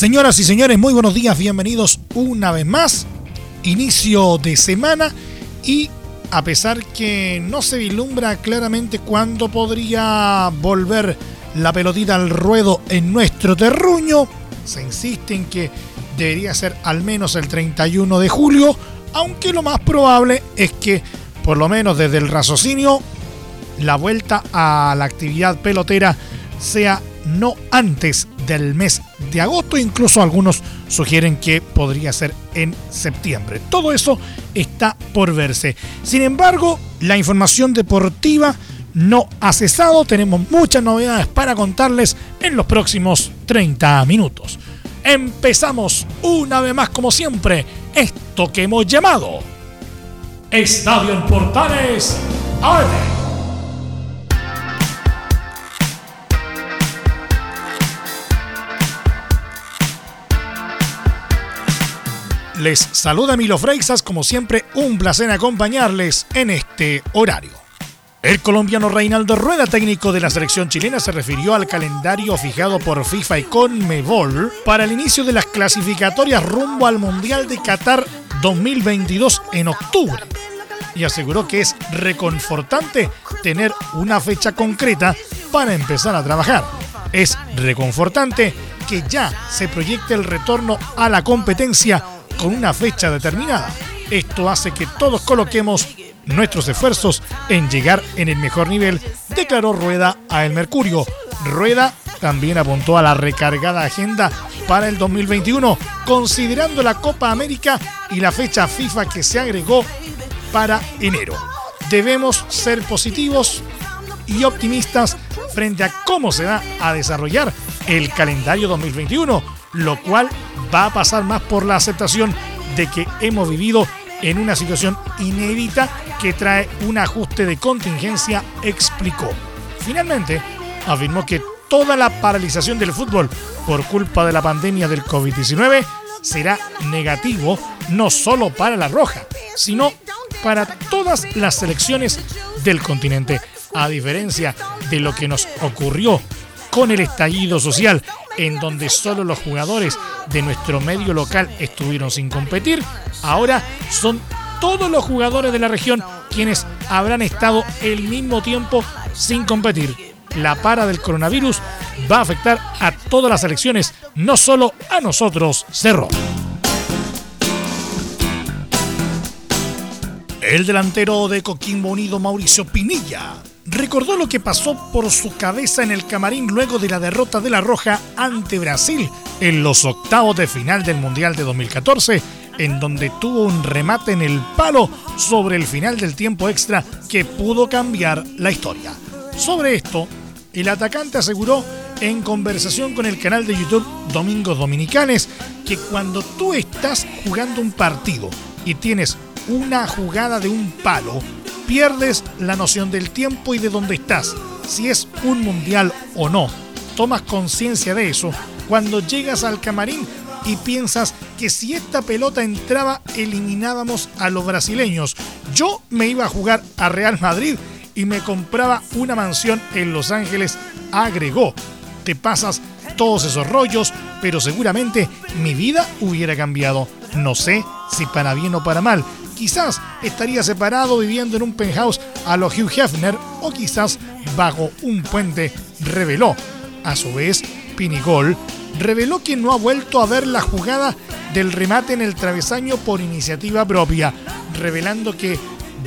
Señoras y señores, muy buenos días, bienvenidos una vez más. Inicio de semana y a pesar que no se vislumbra claramente cuándo podría volver la pelotita al ruedo en nuestro terruño, se insiste en que debería ser al menos el 31 de julio, aunque lo más probable es que, por lo menos desde el raciocinio, la vuelta a la actividad pelotera sea no antes del mes de agosto, incluso algunos sugieren que podría ser en septiembre. Todo eso está por verse. Sin embargo, la información deportiva no ha cesado, tenemos muchas novedades para contarles en los próximos 30 minutos. Empezamos una vez más como siempre esto que hemos llamado Estadio en Portales AM. Les saluda Milo Freixas, como siempre, un placer acompañarles en este horario. El colombiano Reinaldo Rueda, técnico de la selección chilena, se refirió al calendario fijado por FIFA y Conmebol para el inicio de las clasificatorias rumbo al Mundial de Qatar 2022 en octubre y aseguró que es reconfortante tener una fecha concreta para empezar a trabajar. Es reconfortante que ya se proyecte el retorno a la competencia con una fecha determinada. Esto hace que todos coloquemos nuestros esfuerzos en llegar en el mejor nivel, declaró Rueda a El Mercurio. Rueda también apuntó a la recargada agenda para el 2021, considerando la Copa América y la fecha FIFA que se agregó para enero. Debemos ser positivos y optimistas frente a cómo se va a desarrollar el calendario 2021, lo cual va a pasar más por la aceptación de que hemos vivido en una situación inédita que trae un ajuste de contingencia, explicó. Finalmente, afirmó que toda la paralización del fútbol por culpa de la pandemia del COVID-19 será negativo no solo para la Roja, sino para todas las selecciones del continente, a diferencia de lo que nos ocurrió con el estallido social en donde solo los jugadores de nuestro medio local estuvieron sin competir, ahora son todos los jugadores de la región quienes habrán estado el mismo tiempo sin competir. La para del coronavirus va a afectar a todas las elecciones, no solo a nosotros, Cerro. El delantero de Coquimbo Unido, Mauricio Pinilla, recordó lo que pasó por su cabeza en el camarín luego de la derrota de la Roja ante Brasil en los octavos de final del Mundial de 2014, en donde tuvo un remate en el palo sobre el final del tiempo extra que pudo cambiar la historia. Sobre esto, el atacante aseguró en conversación con el canal de YouTube Domingos Dominicanes que cuando tú estás jugando un partido y tienes una jugada de un palo, pierdes la noción del tiempo y de dónde estás, si es un mundial o no. Tomas conciencia de eso cuando llegas al camarín y piensas que si esta pelota entraba eliminábamos a los brasileños. Yo me iba a jugar a Real Madrid y me compraba una mansión en Los Ángeles, agregó. Te pasas todos esos rollos, pero seguramente mi vida hubiera cambiado. No sé si para bien o para mal, quizás estaría separado viviendo en un penthouse a los Hugh Hefner o quizás bajo un puente, reveló. A su vez, Pinigol reveló que no ha vuelto a ver la jugada del remate en el travesaño por iniciativa propia, revelando que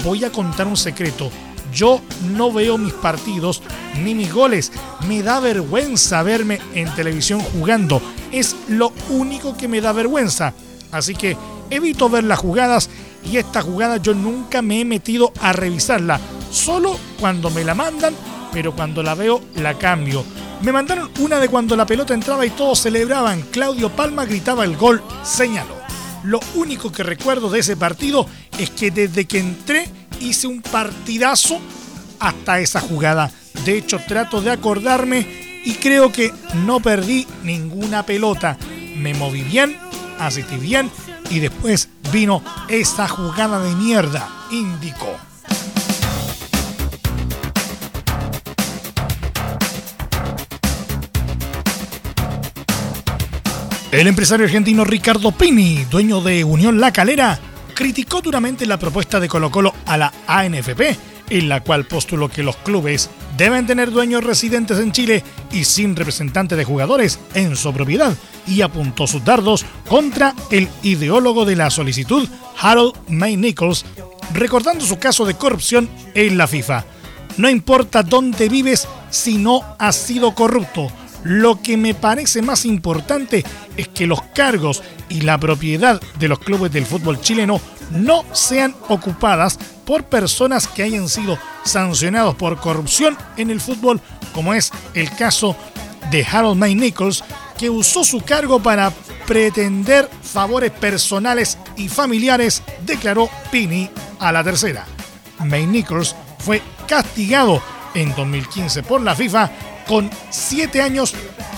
voy a contar un secreto. Yo no veo mis partidos ni mis goles. Me da vergüenza verme en televisión jugando. Es lo único que me da vergüenza. Así que evito ver las jugadas y esta jugada yo nunca me he metido a revisarla, solo cuando me la mandan, pero cuando la veo la cambio. Me mandaron una de cuando la pelota entraba y todos celebraban. Claudio Palma gritaba el gol, señaló. Lo único que recuerdo de ese partido es que desde que entré hice un partidazo hasta esa jugada. De hecho, trato de acordarme y creo que no perdí ninguna pelota. Me moví bien, asistí bien y después vino esa jugada de mierda, indicó. El empresario argentino Ricardo Pini, dueño de Unión La Calera, criticó duramente la propuesta de Colo Colo a la ANFP, en la cual postuló que los clubes deben tener dueños residentes en Chile y sin representante de jugadores en su propiedad, y apuntó sus dardos contra el ideólogo de la solicitud, Harold May Nichols, recordando su caso de corrupción en la FIFA. No importa dónde vives si no has sido corrupto lo que me parece más importante es que los cargos y la propiedad de los clubes del fútbol chileno no sean ocupadas por personas que hayan sido sancionados por corrupción en el fútbol, como es el caso de Harold May Nichols, que usó su cargo para pretender favores personales y familiares, declaró Pini a la tercera. May Nichols fue castigado en 2015 por la FIFA con siete años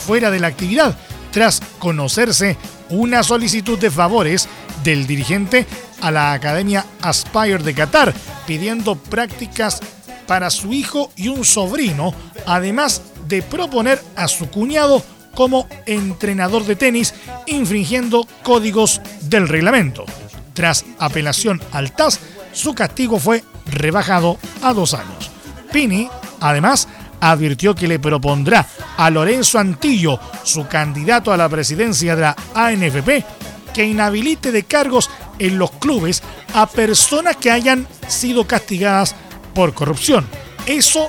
fuera de la actividad, tras conocerse una solicitud de favores del dirigente a la Academia Aspire de Qatar, pidiendo prácticas para su hijo y un sobrino, además de proponer a su cuñado como entrenador de tenis, infringiendo códigos del reglamento. Tras apelación al TAS, su castigo fue rebajado a dos años. Pini, además, advirtió que le propondrá a Lorenzo Antillo, su candidato a la presidencia de la ANFP, que inhabilite de cargos en los clubes a personas que hayan sido castigadas por corrupción. Eso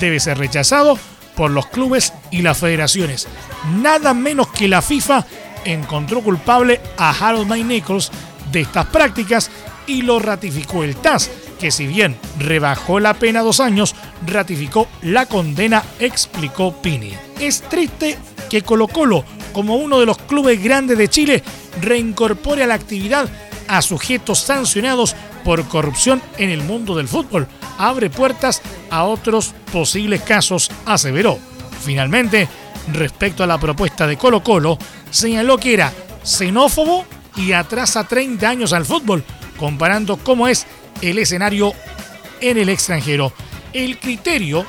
debe ser rechazado por los clubes y las federaciones. Nada menos que la FIFA encontró culpable a Harold May Nichols de estas prácticas y lo ratificó el TAS, que si bien rebajó la pena dos años, ratificó la condena, explicó Pini. Es triste que Colo Colo, como uno de los clubes grandes de Chile, reincorpore a la actividad a sujetos sancionados por corrupción en el mundo del fútbol. Abre puertas a otros posibles casos, aseveró. Finalmente, respecto a la propuesta de Colo Colo, señaló que era xenófobo y atrasa 30 años al fútbol, comparando cómo es el escenario en el extranjero. El criterio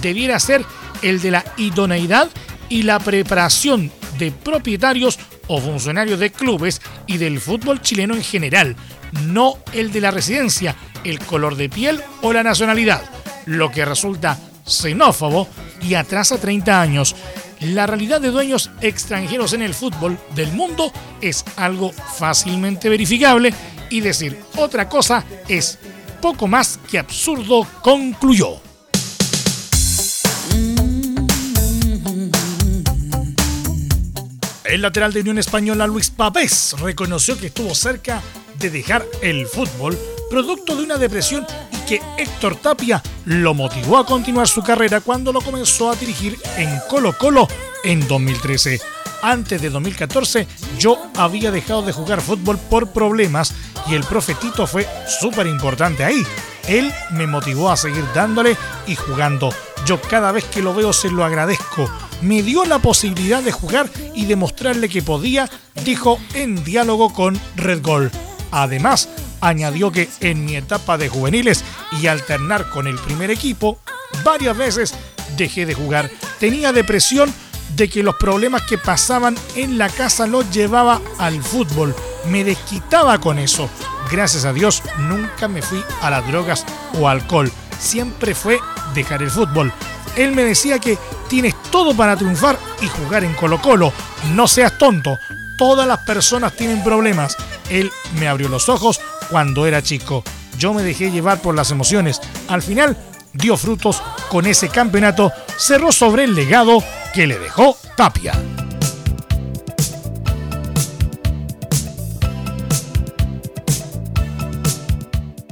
debiera ser el de la idoneidad y la preparación de propietarios o funcionarios de clubes y del fútbol chileno en general, no el de la residencia, el color de piel o la nacionalidad, lo que resulta xenófobo y atrasa 30 años. La realidad de dueños extranjeros en el fútbol del mundo es algo fácilmente verificable y decir otra cosa es poco más que absurdo, concluyó. El lateral de Unión Española Luis Pavés reconoció que estuvo cerca de dejar el fútbol producto de una depresión y que Héctor Tapia lo motivó a continuar su carrera cuando lo comenzó a dirigir en Colo Colo en 2013 antes de 2014 yo había dejado de jugar fútbol por problemas y el profetito fue súper importante ahí. Él me motivó a seguir dándole y jugando. Yo cada vez que lo veo se lo agradezco. Me dio la posibilidad de jugar y demostrarle que podía, dijo en diálogo con Red Gol. Además, añadió que en mi etapa de juveniles y alternar con el primer equipo, varias veces dejé de jugar. Tenía depresión de que los problemas que pasaban en la casa los llevaba al fútbol. Me desquitaba con eso. Gracias a Dios nunca me fui a las drogas o alcohol. Siempre fue dejar el fútbol. Él me decía que tienes todo para triunfar y jugar en Colo Colo. No seas tonto. Todas las personas tienen problemas. Él me abrió los ojos cuando era chico. Yo me dejé llevar por las emociones. Al final dio frutos con ese campeonato. Cerró sobre el legado que le dejó Tapia.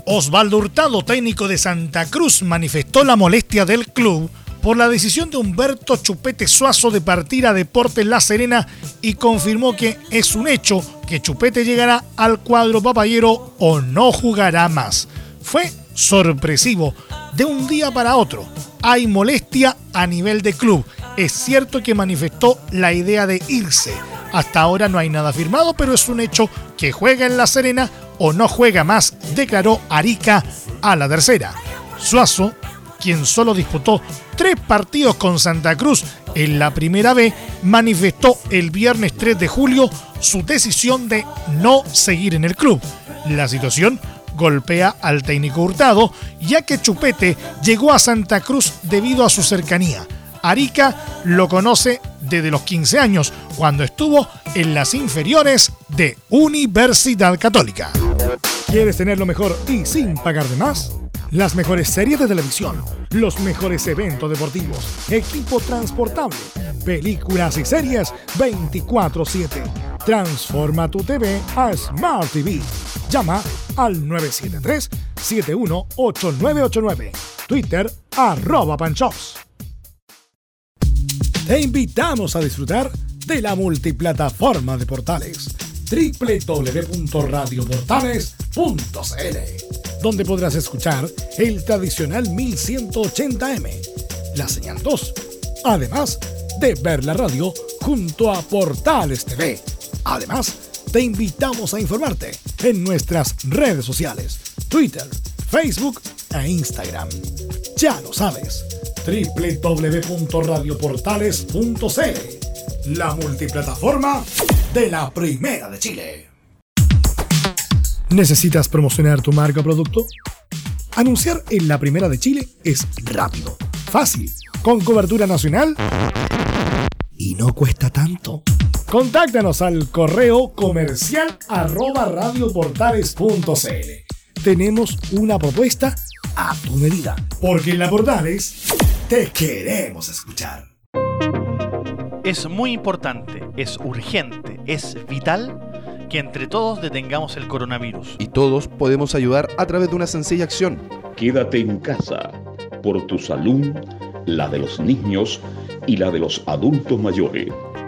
Osvaldo Hurtado, técnico de Santa Cruz, manifestó la molestia del club por la decisión de Humberto Chupete Suazo de partir a Deportes La Serena y confirmó que es un hecho que Chupete llegará al cuadro papayero o no jugará más. Fue sorpresivo de un día para otro. Hay molestia a nivel de club. Es cierto que manifestó la idea de irse. Hasta ahora no hay nada firmado, pero es un hecho que juega en La Serena o no juega más, declaró Arica a la tercera. Suazo quien solo disputó tres partidos con Santa Cruz en la primera B, manifestó el viernes 3 de julio su decisión de no seguir en el club. La situación golpea al técnico Hurtado, ya que Chupete llegó a Santa Cruz debido a su cercanía. Arica lo conoce desde los 15 años, cuando estuvo en las inferiores de Universidad Católica. ¿Quieres tener lo mejor y sin pagar de más? Las mejores series de televisión, los mejores eventos deportivos, equipo transportable, películas y series 24/7. Transforma tu TV a Smart TV. Llama al 973-718989. Twitter arroba panchops. Te invitamos a disfrutar de la multiplataforma de portales www.radioportales.cl donde podrás escuchar el tradicional 1180M, la señal 2, además de ver la radio junto a Portales TV. Además, te invitamos a informarte en nuestras redes sociales, Twitter, Facebook e Instagram. Ya lo sabes, www.radioportales.cl, la multiplataforma de la Primera de Chile. ¿Necesitas promocionar tu marca o producto? Anunciar en la primera de Chile es rápido, fácil, con cobertura nacional y no cuesta tanto. Contáctanos al correo comercial arroba radioportales.cl. Tenemos una propuesta a tu medida, porque en la Portales te queremos escuchar. Es muy importante, es urgente, es vital que entre todos detengamos el coronavirus. Y todos podemos ayudar a través de una sencilla acción. Quédate en casa por tu salud, la de los niños y la de los adultos mayores.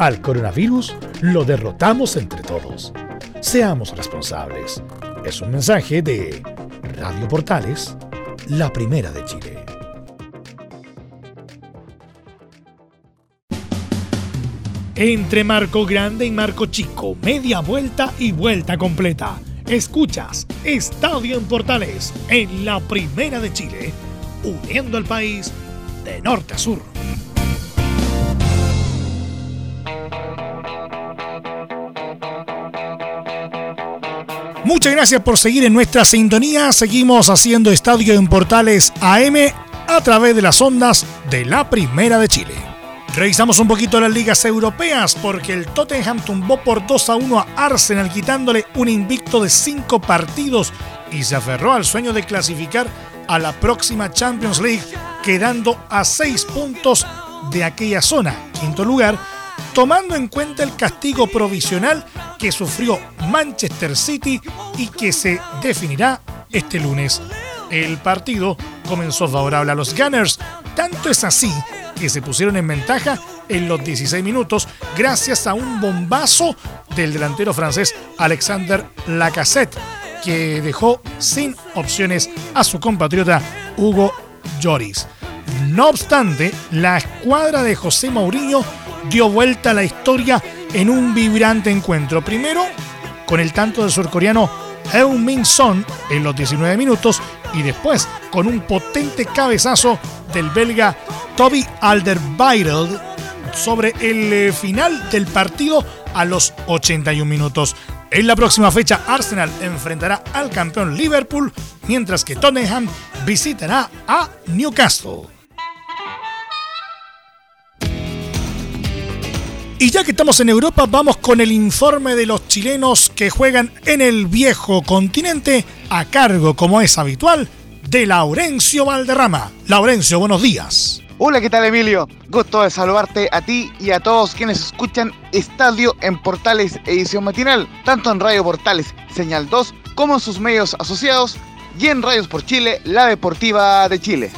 al coronavirus lo derrotamos entre todos. Seamos responsables. Es un mensaje de Radio Portales, la primera de Chile. Entre Marco Grande y Marco Chico, media vuelta y vuelta completa. Escuchas Estadio en Portales en la primera de Chile, uniendo al país de norte a sur. Muchas gracias por seguir en nuestra sintonía. Seguimos haciendo Estadio en Portales AM a través de las ondas de la Primera de Chile. Revisamos un poquito las ligas europeas porque el Tottenham tumbó por 2 a 1 a Arsenal quitándole un invicto de 5 partidos y se aferró al sueño de clasificar a la próxima Champions League quedando a 6 puntos de aquella zona. Quinto lugar tomando en cuenta el castigo provisional que sufrió Manchester City y que se definirá este lunes. El partido comenzó favorable a los Gunners, tanto es así que se pusieron en ventaja en los 16 minutos gracias a un bombazo del delantero francés Alexander Lacassette, que dejó sin opciones a su compatriota Hugo Lloris. No obstante, la escuadra de José Mourinho dio vuelta a la historia en un vibrante encuentro. Primero, con el tanto del surcoreano Heung-Min Son en los 19 minutos y después con un potente cabezazo del belga Toby Alderweireld sobre el eh, final del partido a los 81 minutos. En la próxima fecha, Arsenal enfrentará al campeón Liverpool, mientras que Tottenham visitará a Newcastle. Y ya que estamos en Europa, vamos con el informe de los chilenos que juegan en el viejo continente a cargo, como es habitual, de Laurencio Valderrama. Laurencio, buenos días. Hola, ¿qué tal Emilio? Gusto de saludarte a ti y a todos quienes escuchan Estadio en Portales edición matinal, tanto en Radio Portales Señal 2 como en sus medios asociados y en Radios por Chile, la Deportiva de Chile.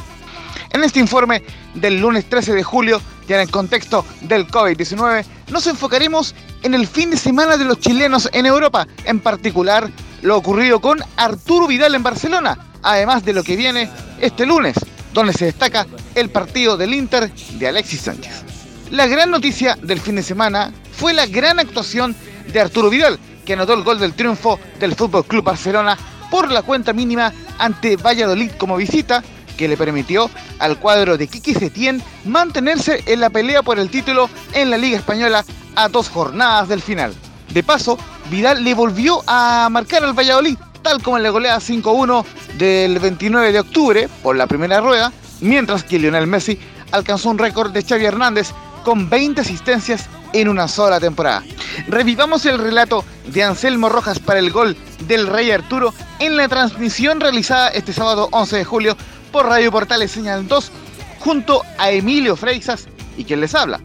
En este informe del lunes 13 de julio y en el contexto del COVID-19, nos enfocaremos en el fin de semana de los chilenos en Europa, en particular lo ocurrido con Arturo Vidal en Barcelona, además de lo que viene este lunes, donde se destaca el partido del Inter de Alexis Sánchez. La gran noticia del fin de semana fue la gran actuación de Arturo Vidal, que anotó el gol del triunfo del Fútbol Club Barcelona por la cuenta mínima ante Valladolid como visita que le permitió al cuadro de Kiki Setién mantenerse en la pelea por el título en la Liga Española a dos jornadas del final. De paso, Vidal le volvió a marcar al Valladolid, tal como en la goleada 5-1 del 29 de octubre por la primera rueda, mientras que Lionel Messi alcanzó un récord de Xavi Hernández con 20 asistencias en una sola temporada. Revivamos el relato de Anselmo Rojas para el gol del Rey Arturo en la transmisión realizada este sábado 11 de julio por Radio Portales Señal 2 junto a Emilio Freixas y quien les habla.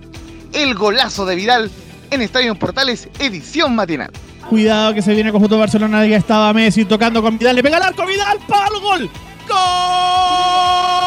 El golazo de Vidal en Estadio Portales edición matinal. Cuidado que se viene conjunto Barcelona, ya estaba Messi tocando con Vidal, le pega el arco, Vidal, el gol. ¡Gol!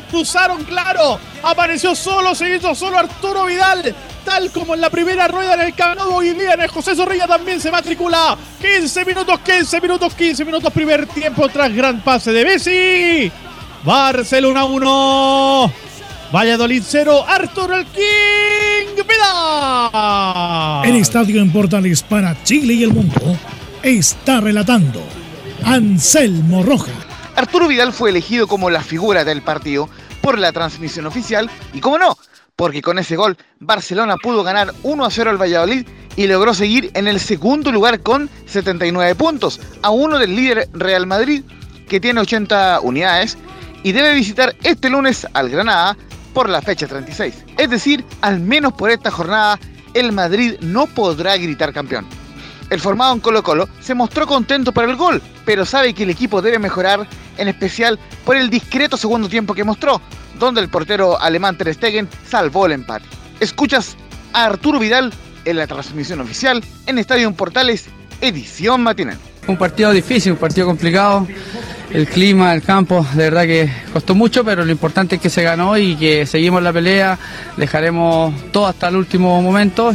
Cruzaron, claro. Apareció solo, se hizo solo Arturo Vidal tal como en la primera rueda en el Camp Nou hoy día en el José Zorrilla también se matricula. 15 minutos, 15 minutos, 15 minutos primer tiempo tras gran pase de Messi. Barcelona 1 Valladolid 0 Arturo el King Vidal. El estadio en Portales para Chile y el mundo está relatando. Anselmo Roja Arturo Vidal fue elegido como la figura del partido por la transmisión oficial y como no, porque con ese gol Barcelona pudo ganar 1 a 0 al Valladolid y logró seguir en el segundo lugar con 79 puntos, a uno del líder Real Madrid, que tiene 80 unidades, y debe visitar este lunes al Granada por la fecha 36. Es decir, al menos por esta jornada, el Madrid no podrá gritar campeón. El formado en Colo Colo se mostró contento por el gol, pero sabe que el equipo debe mejorar, en especial por el discreto segundo tiempo que mostró, donde el portero alemán Ter Stegen salvó el empate. Escuchas a Arturo Vidal en la transmisión oficial en Estadio Portales, edición matinal. Un partido difícil, un partido complicado. El clima, el campo, de verdad que costó mucho, pero lo importante es que se ganó y que seguimos la pelea. Dejaremos todo hasta el último momento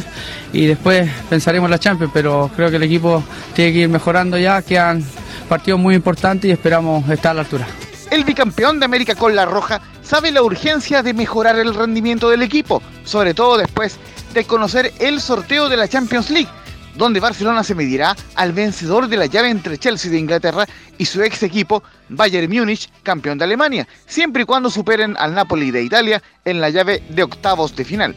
y después pensaremos la Champions, pero creo que el equipo tiene que ir mejorando ya. Quedan partidos muy importantes y esperamos estar a la altura. El bicampeón de América con la Roja sabe la urgencia de mejorar el rendimiento del equipo, sobre todo después de conocer el sorteo de la Champions League, donde Barcelona se medirá al vencedor de la llave entre Chelsea de Inglaterra y su ex equipo Bayern Múnich, campeón de Alemania, siempre y cuando superen al Napoli de Italia en la llave de octavos de final.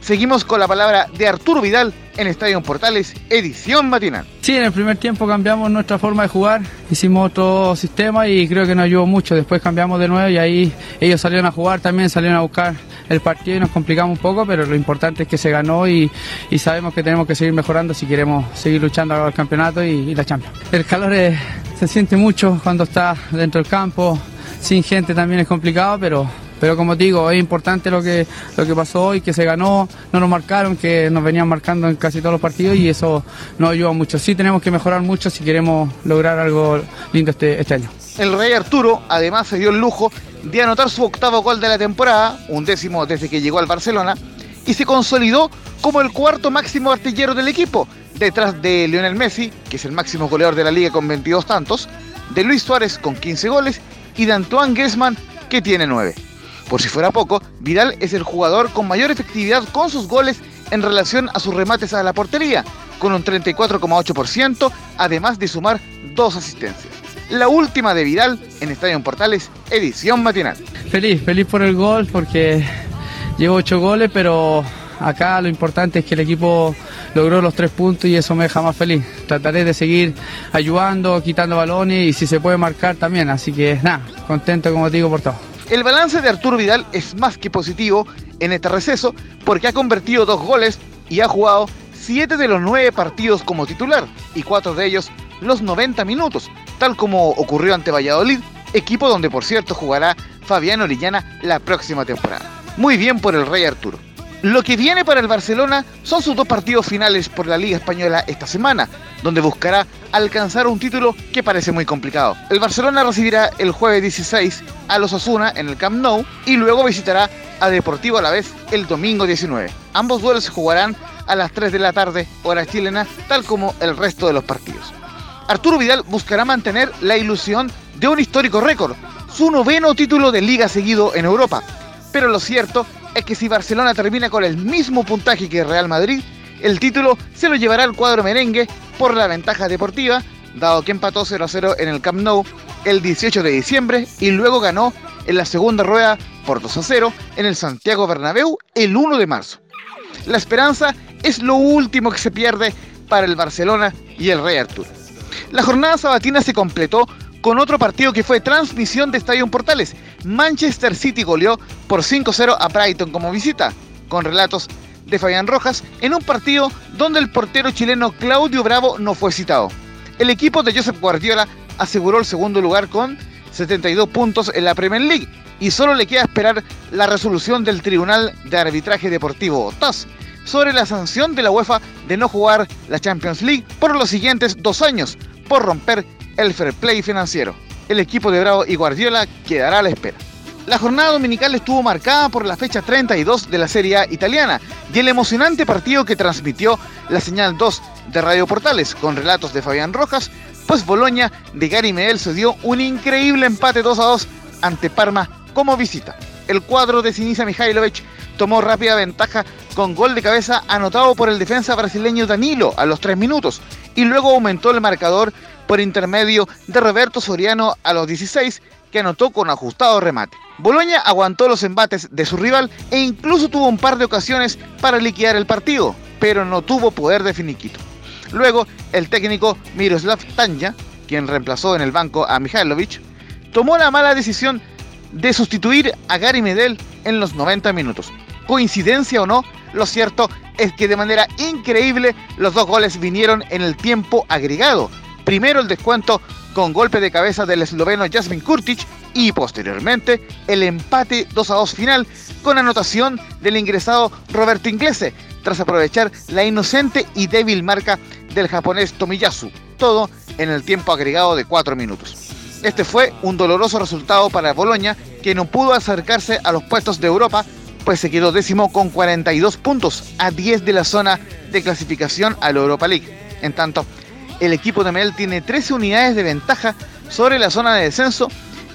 Seguimos con la palabra de Arturo Vidal en Estadio Portales, edición matinal. Sí, en el primer tiempo cambiamos nuestra forma de jugar, hicimos otro sistema y creo que nos ayudó mucho. Después cambiamos de nuevo y ahí ellos salieron a jugar también, salieron a buscar el partido y nos complicamos un poco, pero lo importante es que se ganó y, sabemos que tenemos que seguir mejorando si queremos seguir luchando al campeonato y, la Champions. El calor se siente mucho cuando está dentro del campo, sin gente también es complicado, pero pero como digo, es importante lo que, lo que pasó hoy, que se ganó, no nos marcaron, que nos venían marcando en casi todos los partidos y eso nos ayuda mucho. Sí tenemos que mejorar mucho si queremos lograr algo lindo este, este año. El Rey Arturo además se dio el lujo de anotar su octavo gol de la temporada, un décimo desde que llegó al Barcelona, y se consolidó como el cuarto máximo artillero del equipo, detrás de Lionel Messi, que es el máximo goleador de la liga con 22 tantos, de Luis Suárez con 15 goles y de Antoine Griezmann que tiene 9. Por si fuera poco, Vidal es el jugador con mayor efectividad con sus goles en relación a sus remates a la portería, con un 34,8%, además de sumar dos asistencias. La última de Vidal en Estadio Portales, edición matinal. Feliz, feliz por el gol porque llevo ocho goles, pero acá lo importante es que el equipo logró los tres puntos y eso me deja más feliz. Trataré de seguir ayudando, quitando balones y si se puede marcar también. Así que nada, contento como te digo por todo. El balance de Arturo Vidal es más que positivo en este receso porque ha convertido dos goles y ha jugado siete de los nueve partidos como titular y cuatro de ellos los 90 minutos, tal como ocurrió ante Valladolid, equipo donde por cierto jugará Fabián Orellana la próxima temporada. Muy bien por el Rey Arturo. Lo que viene para el Barcelona son sus dos partidos finales por la Liga Española esta semana, donde buscará alcanzar un título que parece muy complicado. El Barcelona recibirá el jueves 16 a los Asuna en el Camp Nou y luego visitará a Deportivo a la vez el domingo 19. Ambos duelos se jugarán a las 3 de la tarde, hora chilena, tal como el resto de los partidos. Arturo Vidal buscará mantener la ilusión de un histórico récord, su noveno título de liga seguido en Europa. Pero lo cierto es que si Barcelona termina con el mismo puntaje que Real Madrid, el título se lo llevará el cuadro merengue por la ventaja deportiva, dado que empató 0 a 0 en el Camp Nou el 18 de diciembre y luego ganó en la segunda rueda por 2 a 0 en el Santiago Bernabéu el 1 de marzo. La esperanza es lo último que se pierde para el Barcelona y el Rey Arturo. La jornada sabatina se completó con otro partido que fue transmisión de Estadio Portales. Manchester City goleó por 5-0 a Brighton como visita, con relatos de Fabián Rojas, en un partido donde el portero chileno Claudio Bravo no fue citado. El equipo de Josep Guardiola aseguró el segundo lugar con 72 puntos en la Premier League y solo le queda esperar la resolución del Tribunal de Arbitraje Deportivo TAS sobre la sanción de la UEFA de no jugar la Champions League por los siguientes dos años por romper el fair play financiero. El equipo de Bravo y Guardiola quedará a la espera. La jornada dominical estuvo marcada por la fecha 32 de la Serie A italiana y el emocionante partido que transmitió la señal 2 de Radio Portales con relatos de Fabián Rojas, pues Boloña de Gary Medel se dio un increíble empate 2 a 2 ante Parma como visita. El cuadro de Sinisa Mihailovic tomó rápida ventaja con gol de cabeza anotado por el defensa brasileño Danilo a los 3 minutos y luego aumentó el marcador por intermedio de Roberto Soriano a los 16, que anotó con ajustado remate. Boloña aguantó los embates de su rival e incluso tuvo un par de ocasiones para liquidar el partido, pero no tuvo poder de finiquito. Luego, el técnico Miroslav Tanja, quien reemplazó en el banco a Mihailovic, tomó la mala decisión de sustituir a Gary Medel en los 90 minutos. Coincidencia o no, lo cierto es que de manera increíble los dos goles vinieron en el tiempo agregado, Primero el descuento con golpe de cabeza del esloveno Jasmin Kurtic y posteriormente el empate 2 a 2 final con anotación del ingresado Roberto Inglese tras aprovechar la inocente y débil marca del japonés Tomiyasu, todo en el tiempo agregado de 4 minutos. Este fue un doloroso resultado para Boloña que no pudo acercarse a los puestos de Europa pues se quedó décimo con 42 puntos a 10 de la zona de clasificación a la Europa League. En tanto, el equipo de Mel tiene 13 unidades de ventaja sobre la zona de descenso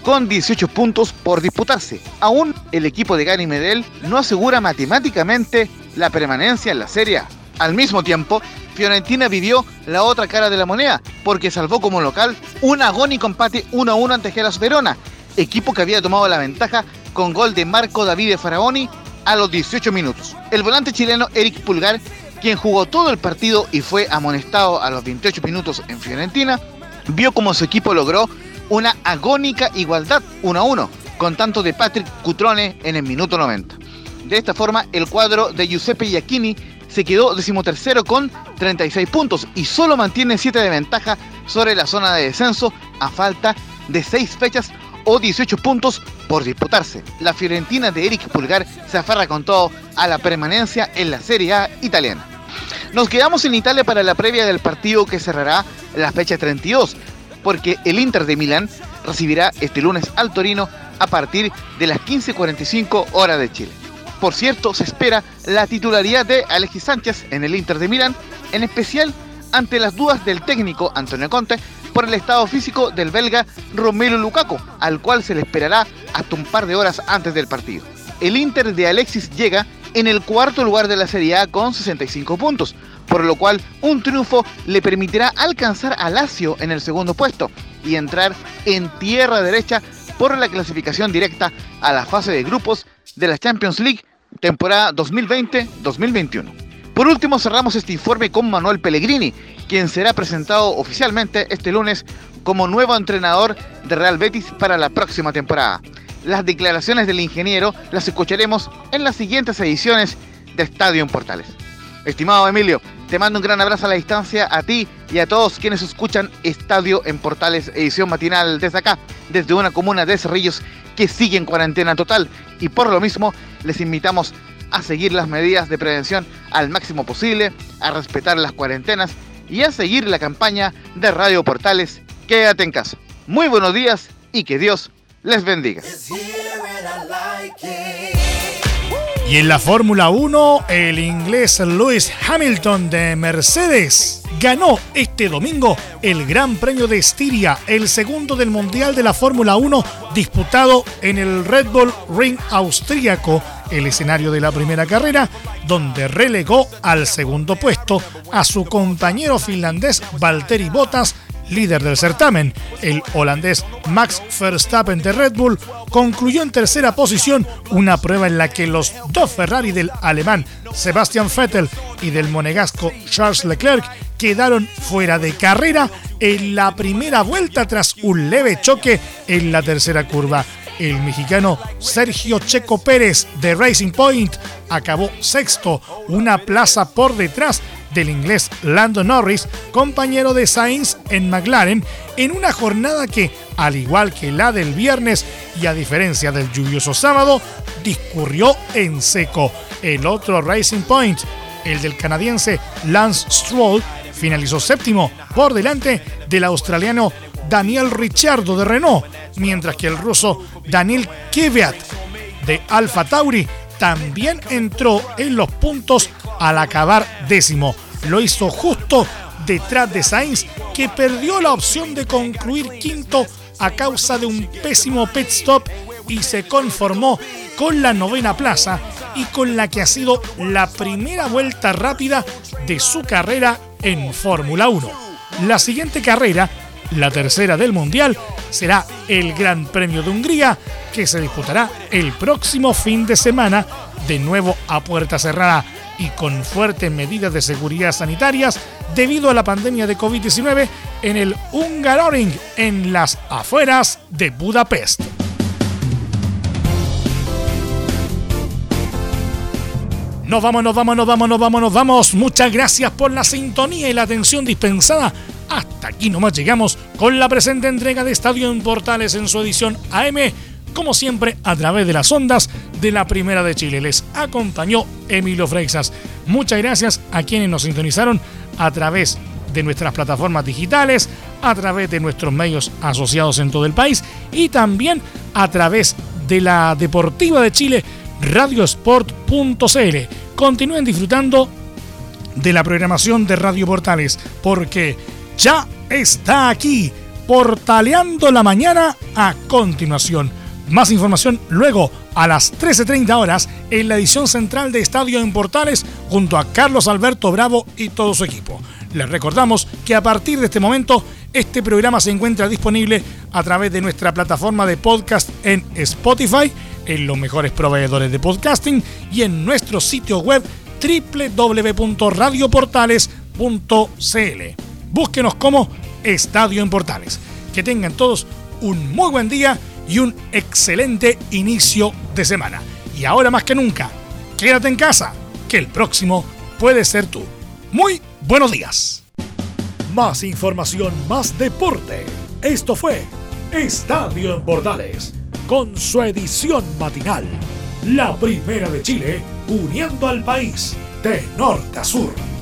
con 18 puntos por disputarse. Aún el equipo de Gary Medel no asegura matemáticamente la permanencia en la Serie. Al mismo tiempo, Fiorentina vivió la otra cara de la moneda porque salvó como local un agónico empate 1-1 ante Gelas Verona, equipo que había tomado la ventaja con gol de Marco Davide Faraoni a los 18 minutos. El volante chileno Eric Pulgar quien jugó todo el partido y fue amonestado a los 28 minutos en Fiorentina, vio como su equipo logró una agónica igualdad 1 a 1, con tanto de Patrick Cutrone en el minuto 90. De esta forma, el cuadro de Giuseppe Iacchini se quedó decimotercero con 36 puntos y solo mantiene 7 de ventaja sobre la zona de descenso a falta de 6 fechas o 18 puntos por disputarse. La Fiorentina de Eric Pulgar se aferra con todo a la permanencia en la Serie A italiana. Nos quedamos en Italia para la previa del partido que cerrará la fecha 32, porque el Inter de Milán recibirá este lunes al Torino a partir de las 15.45 horas de Chile. Por cierto, se espera la titularidad de Alexis Sánchez en el Inter de Milán, en especial ante las dudas del técnico Antonio Conte por el estado físico del belga Romelu Lukaku, al cual se le esperará hasta un par de horas antes del partido. El Inter de Alexis llega en el cuarto lugar de la Serie A con 65 puntos, por lo cual un triunfo le permitirá alcanzar a Lazio en el segundo puesto y entrar en tierra derecha por la clasificación directa a la fase de grupos de la Champions League temporada 2020-2021. Por último, cerramos este informe con Manuel Pellegrini, quien será presentado oficialmente este lunes como nuevo entrenador de Real Betis para la próxima temporada. Las declaraciones del ingeniero las escucharemos en las siguientes ediciones de Estadio en Portales. Estimado Emilio, te mando un gran abrazo a la distancia a ti y a todos quienes escuchan Estadio en Portales, edición matinal desde acá, desde una comuna de Cerrillos que sigue en cuarentena total y por lo mismo les invitamos a seguir las medidas de prevención al máximo posible, a respetar las cuarentenas y a seguir la campaña de Radio Portales Quédate en casa. Muy buenos días y que Dios les bendiga. Y en la Fórmula 1, el inglés Lewis Hamilton de Mercedes ganó este domingo el Gran Premio de Estiria, el segundo del Mundial de la Fórmula 1 disputado en el Red Bull Ring austríaco, el escenario de la primera carrera, donde relegó al segundo puesto a su compañero finlandés Valtteri Bottas líder del certamen. El holandés Max Verstappen de Red Bull concluyó en tercera posición una prueba en la que los dos Ferrari del alemán Sebastian Vettel y del monegasco Charles Leclerc quedaron fuera de carrera en la primera vuelta tras un leve choque en la tercera curva. El mexicano Sergio Checo Pérez de Racing Point acabó sexto, una plaza por detrás del inglés Lando Norris, compañero de Sainz en McLaren, en una jornada que, al igual que la del viernes y a diferencia del lluvioso sábado, discurrió en seco. El otro Racing Point, el del canadiense Lance Stroll, finalizó séptimo por delante del australiano Daniel Ricciardo de Renault, mientras que el ruso Daniel Kvyat de Alfa Tauri también entró en los puntos al acabar décimo. Lo hizo justo detrás de Sainz, que perdió la opción de concluir quinto a causa de un pésimo pit stop y se conformó con la novena plaza y con la que ha sido la primera vuelta rápida de su carrera en Fórmula 1. La siguiente carrera, la tercera del Mundial, será el Gran Premio de Hungría, que se disputará el próximo fin de semana, de nuevo a puerta cerrada y con fuertes medidas de seguridad sanitarias debido a la pandemia de COVID-19 en el Hungaroring, en las afueras de Budapest. Nos vamos, nos vamos, nos vamos, nos vamos, nos vamos. Muchas gracias por la sintonía y la atención dispensada. Hasta aquí nomás llegamos con la presente entrega de Estadio en Portales en su edición AM como siempre, a través de las ondas de la Primera de Chile. Les acompañó Emilio Freixas. Muchas gracias a quienes nos sintonizaron a través de nuestras plataformas digitales, a través de nuestros medios asociados en todo el país y también a través de la Deportiva de Chile, radiosport.cl. Continúen disfrutando de la programación de Radio Portales, porque ya está aquí, portaleando la mañana a continuación. Más información luego a las 13.30 horas en la edición central de Estadio en Portales junto a Carlos Alberto Bravo y todo su equipo. Les recordamos que a partir de este momento este programa se encuentra disponible a través de nuestra plataforma de podcast en Spotify, en los mejores proveedores de podcasting y en nuestro sitio web www.radioportales.cl. Búsquenos como Estadio en Portales. Que tengan todos un muy buen día y un excelente inicio de semana. Y ahora más que nunca, quédate en casa, que el próximo puede ser tú. Muy buenos días. Más información, más deporte. Esto fue Estadio en Bordales, con su edición matinal. La primera de Chile, uniendo al país de norte a sur.